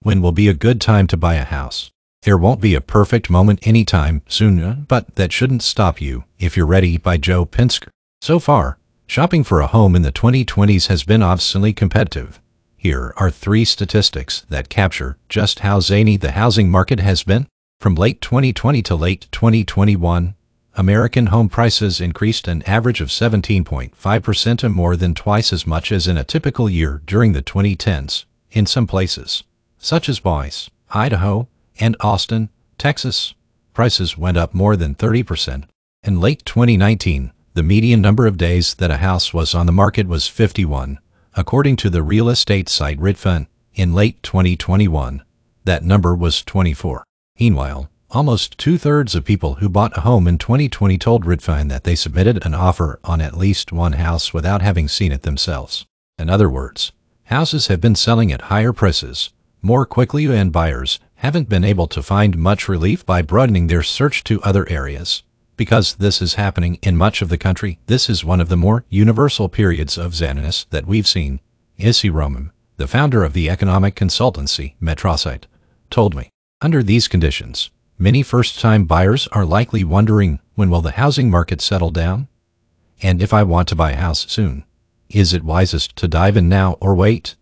When will be a good time to buy a house? There won't be a perfect moment anytime soon, uh, but that shouldn't stop you if you're ready by Joe Pinsker. So far, shopping for a home in the 2020s has been obviously competitive. Here are three statistics that capture just how zany the housing market has been. From late 2020 to late 2021, American home prices increased an average of 17.5% or uh, more than twice as much as in a typical year during the 2010s. In some places, such as Boise, Idaho, and Austin, Texas, prices went up more than 30%. In late 2019, the median number of days that a house was on the market was 51, according to the real estate site Redfin. In late 2021, that number was 24. Meanwhile, almost two-thirds of people who bought a home in 2020 told Redfin that they submitted an offer on at least one house without having seen it themselves. In other words, houses have been selling at higher prices more quickly and buyers haven't been able to find much relief by broadening their search to other areas. Because this is happening in much of the country, this is one of the more universal periods of zaniness that we've seen. Issi Romem, the founder of the economic consultancy MetroSight, told me. Under these conditions, many first-time buyers are likely wondering when will the housing market settle down? And if I want to buy a house soon, is it wisest to dive in now or wait?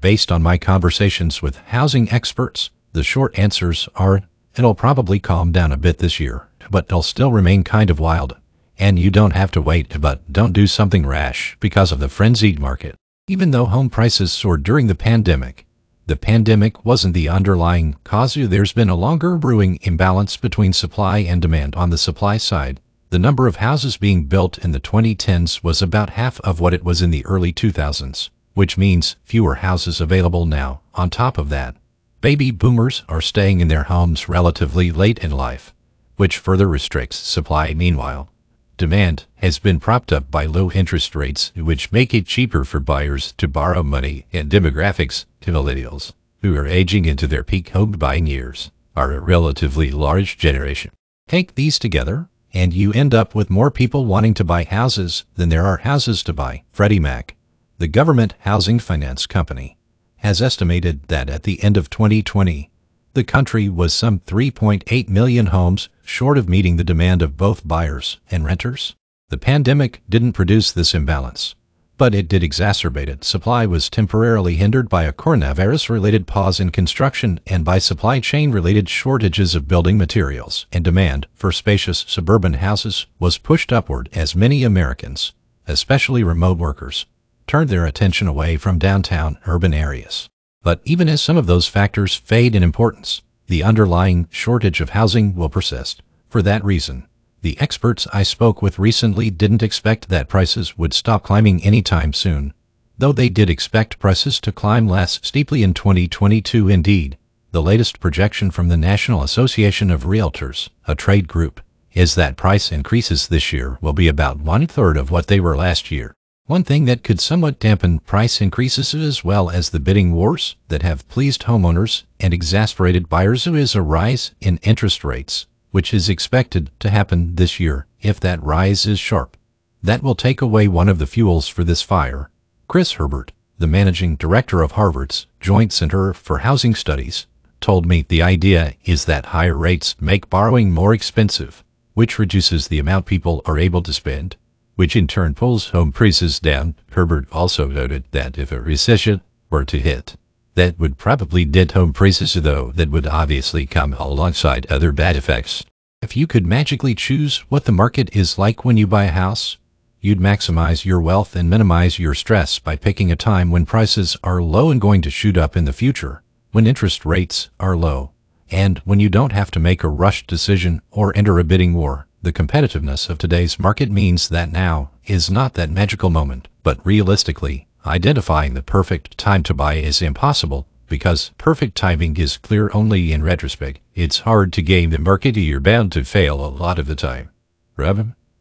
Based on my conversations with housing experts, the short answers are it'll probably calm down a bit this year, but it'll still remain kind of wild. And you don't have to wait, but don't do something rash because of the frenzied market. Even though home prices soared during the pandemic, the pandemic wasn't the underlying cause. There's been a longer brewing imbalance between supply and demand on the supply side. The number of houses being built in the 2010s was about half of what it was in the early 2000s, which means fewer houses available now. On top of that, baby boomers are staying in their homes relatively late in life, which further restricts supply. Meanwhile, demand has been propped up by low interest rates, which make it cheaper for buyers to borrow money and demographics to millennials, who are aging into their peak home buying years, are a relatively large generation. Take these together, and you end up with more people wanting to buy houses than there are houses to buy. Freddie Mac, the government housing finance company, has estimated that at the end of 2020, the country was some 3.8 million homes short of meeting the demand of both buyers and renters. The pandemic didn't produce this imbalance, but it did exacerbate it. Supply was temporarily hindered by a coronavirus-related pause in construction and by supply chain-related shortages of building materials, and demand for spacious suburban houses was pushed upward as many Americans, especially remote workers, turned their attention away from downtown urban areas. But even as some of those factors fade in importance, the underlying shortage of housing will persist. For that reason, the experts I spoke with recently didn't expect that prices would stop climbing anytime soon, though they did expect prices to climb less steeply in 2022 indeed. The latest projection from the National Association of Realtors, a trade group, is that price increases this year will be about one-third of what they were last year. One thing that could somewhat dampen price increases as well as the bidding wars that have pleased homeowners and exasperated buyers is a rise in interest rates, which is expected to happen this year if that rise is sharp. That will take away one of the fuels for this fire. Chris Herbert, the managing director of Harvard's Joint Center for Housing Studies, told me the idea is that higher rates make borrowing more expensive, which reduces the amount people are able to spend which in turn pulls home prices down. Herbert also noted that if a recession were to hit, that would probably dent home prices, though that would obviously come alongside other bad effects. If you could magically choose what the market is like when you buy a house, you'd maximize your wealth and minimize your stress by picking a time when prices are low and going to shoot up in the future, when interest rates are low, and when you don't have to make a rushed decision or enter a bidding war. The competitiveness of today's market means that now is not that magical moment, but realistically, identifying the perfect time to buy is impossible because perfect timing is clear only in retrospect. It's hard to game the market, you're bound to fail a lot of the time.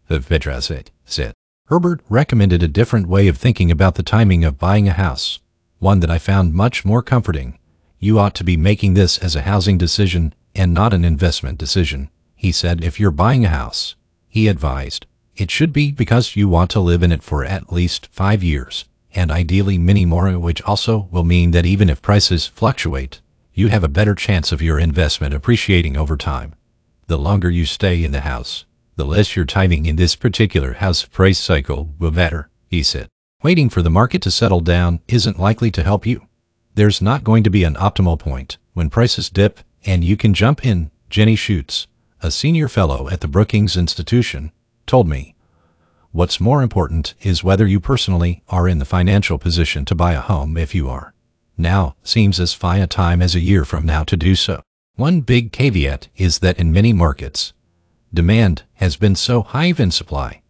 Of Vedrasit said. Herbert recommended a different way of thinking about the timing of buying a house, one that I found much more comforting. You ought to be making this as a housing decision and not an investment decision. He said if you're buying a house, he advised, it should be because you want to live in it for at least five years, and ideally many more, which also will mean that even if prices fluctuate, you have a better chance of your investment appreciating over time. The longer you stay in the house, the less your timing in this particular house price cycle will matter, he said. Waiting for the market to settle down isn't likely to help you. There's not going to be an optimal point when prices dip and you can jump in, Jenny Schuetz, a senior fellow at the Brookings Institution, told me. What's more important is whether you personally are in the financial position to buy a home if you are. Now seems as fine a time as a year from now to do so. One big caveat is that in many markets, demand has been so high than supply,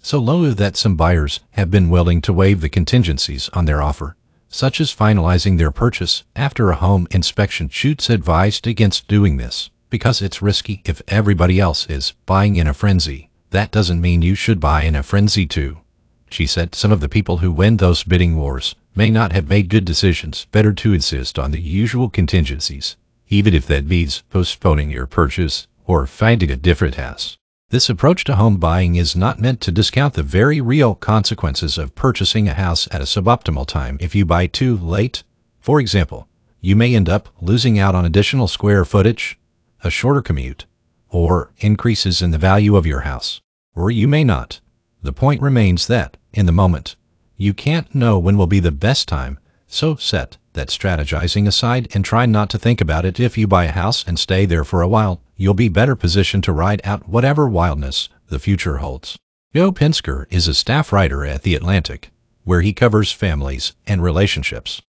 so low that some buyers have been willing to waive the contingencies on their offer, such as finalizing their purchase after a home inspection. Schuetz advised against doing this because it's risky if everybody else is buying in a frenzy. That doesn't mean you should buy in a frenzy too. She said some of the people who win those bidding wars may not have made good decisions. Better to insist on the usual contingencies, even if that means postponing your purchase or finding a different house. This approach to home buying is not meant to discount the very real consequences of purchasing a house at a suboptimal time if you buy too late. For example, you may end up losing out on additional square footage, a shorter commute, or increases in the value of your house. Or you may not. The point remains that, in the moment, you can't know when will be the best time, so set that strategizing aside and try not to think about it if you buy a house and stay there for a while, you'll be better positioned to ride out whatever wildness the future holds. Joe Pinsker is a staff writer at The Atlantic, where he covers families and relationships.